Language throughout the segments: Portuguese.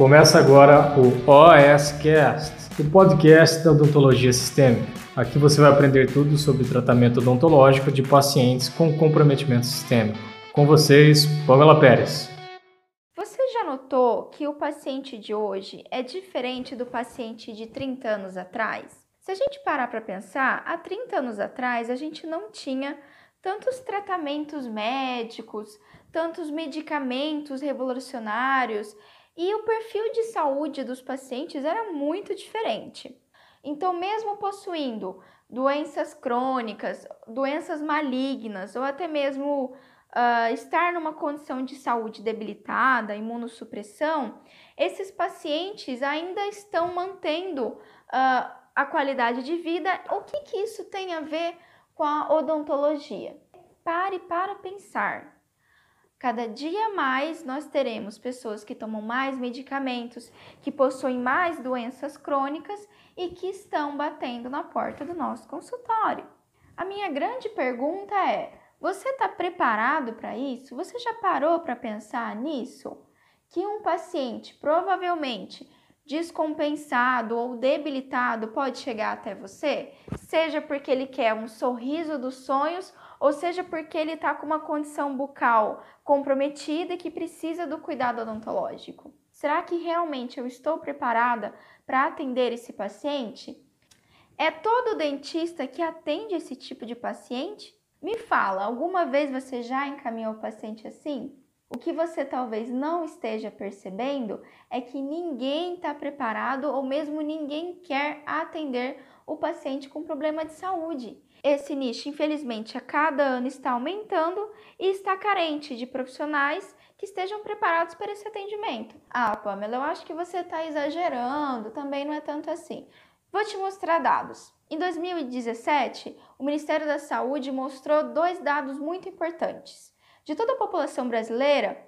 Começa agora o OSCast, o podcast da odontologia sistêmica. Aqui você vai aprender tudo sobre tratamento odontológico de pacientes com comprometimento sistêmico. Com vocês, Pamela Pérez. Você já notou que o paciente de hoje é diferente do paciente de 30 anos atrás? Se a gente parar para pensar, há 30 anos atrás a gente não tinha tantos tratamentos médicos, tantos medicamentos revolucionários e o perfil de saúde dos pacientes era muito diferente. Então, mesmo possuindo doenças crônicas, doenças malignas ou até mesmo uh, estar numa condição de saúde debilitada, imunossupressão, esses pacientes ainda estão mantendo uh, a qualidade de vida. O que, que isso tem a ver com a odontologia? Pare para pensar. Cada dia mais nós teremos pessoas que tomam mais medicamentos, que possuem mais doenças crônicas e que estão batendo na porta do nosso consultório. A minha grande pergunta é: você está preparado para isso? Você já parou para pensar nisso? Que um paciente provavelmente descompensado ou debilitado pode chegar até você, seja porque ele quer um sorriso dos sonhos ou seja porque ele está com uma condição bucal comprometida e que precisa do cuidado odontológico. Será que realmente eu estou preparada para atender esse paciente? É todo dentista que atende esse tipo de paciente? Me fala, alguma vez você já encaminhou o paciente assim? O que você talvez não esteja percebendo é que ninguém está preparado ou mesmo ninguém quer atender o paciente com problema de saúde. Esse nicho, infelizmente, a cada ano está aumentando e está carente de profissionais que estejam preparados para esse atendimento. Ah, Pamela, eu acho que você está exagerando, também não é tanto assim. Vou te mostrar dados. Em 2017, o Ministério da Saúde mostrou dois dados muito importantes. De toda a população brasileira,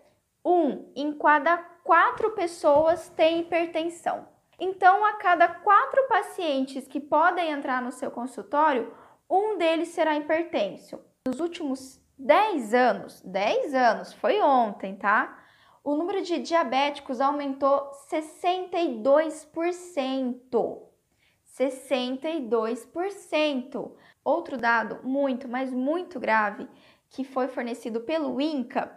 um em cada quatro pessoas tem hipertensão. Então, a cada quatro pacientes que podem entrar no seu consultório, um deles será hipertenso. Nos últimos 10 anos, 10 anos, foi ontem, tá? O número de diabéticos aumentou 62%. 62%. Outro dado muito, mas muito grave que foi fornecido pelo INCA,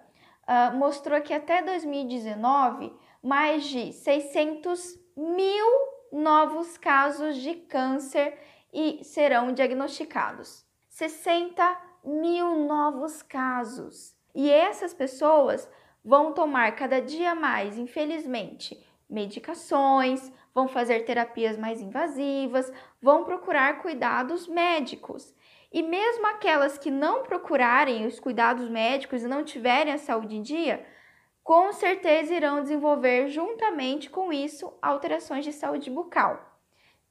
uh, mostrou que até 2019, mais de 600 mil novos casos de câncer e serão diagnosticados. 60 mil novos casos. E essas pessoas vão tomar cada dia mais, infelizmente, medicações, vão fazer terapias mais invasivas, vão procurar cuidados médicos. E mesmo aquelas que não procurarem os cuidados médicos e não tiverem a saúde em dia, com certeza irão desenvolver juntamente com isso alterações de saúde bucal.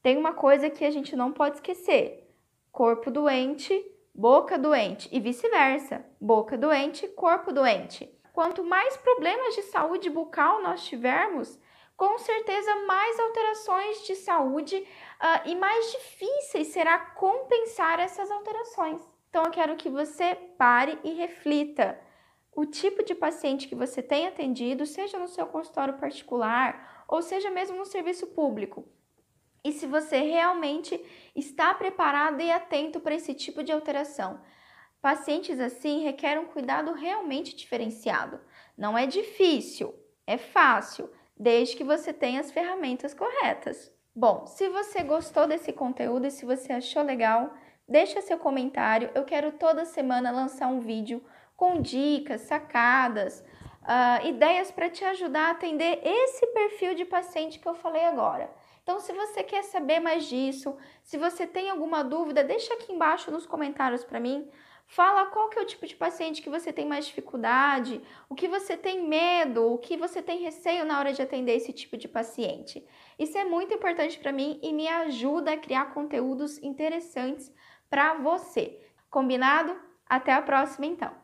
Tem uma coisa que a gente não pode esquecer: corpo doente, boca doente e vice-versa. Boca doente, corpo doente. Quanto mais problemas de saúde bucal nós tivermos, com certeza mais alterações de saúde uh, e mais difíceis será compensar essas alterações. Então eu quero que você pare e reflita. O tipo de paciente que você tem atendido, seja no seu consultório particular ou seja mesmo no serviço público, e se você realmente está preparado e atento para esse tipo de alteração. Pacientes assim requerem um cuidado realmente diferenciado. Não é difícil, é fácil desde que você tenha as ferramentas corretas. Bom, se você gostou desse conteúdo e se você achou legal, deixa seu comentário. Eu quero toda semana lançar um vídeo com dicas, sacadas, uh, ideias para te ajudar a atender esse perfil de paciente que eu falei agora. Então, se você quer saber mais disso, se você tem alguma dúvida, deixa aqui embaixo nos comentários para mim. Fala qual que é o tipo de paciente que você tem mais dificuldade, o que você tem medo, o que você tem receio na hora de atender esse tipo de paciente. Isso é muito importante para mim e me ajuda a criar conteúdos interessantes para você. Combinado? Até a próxima então.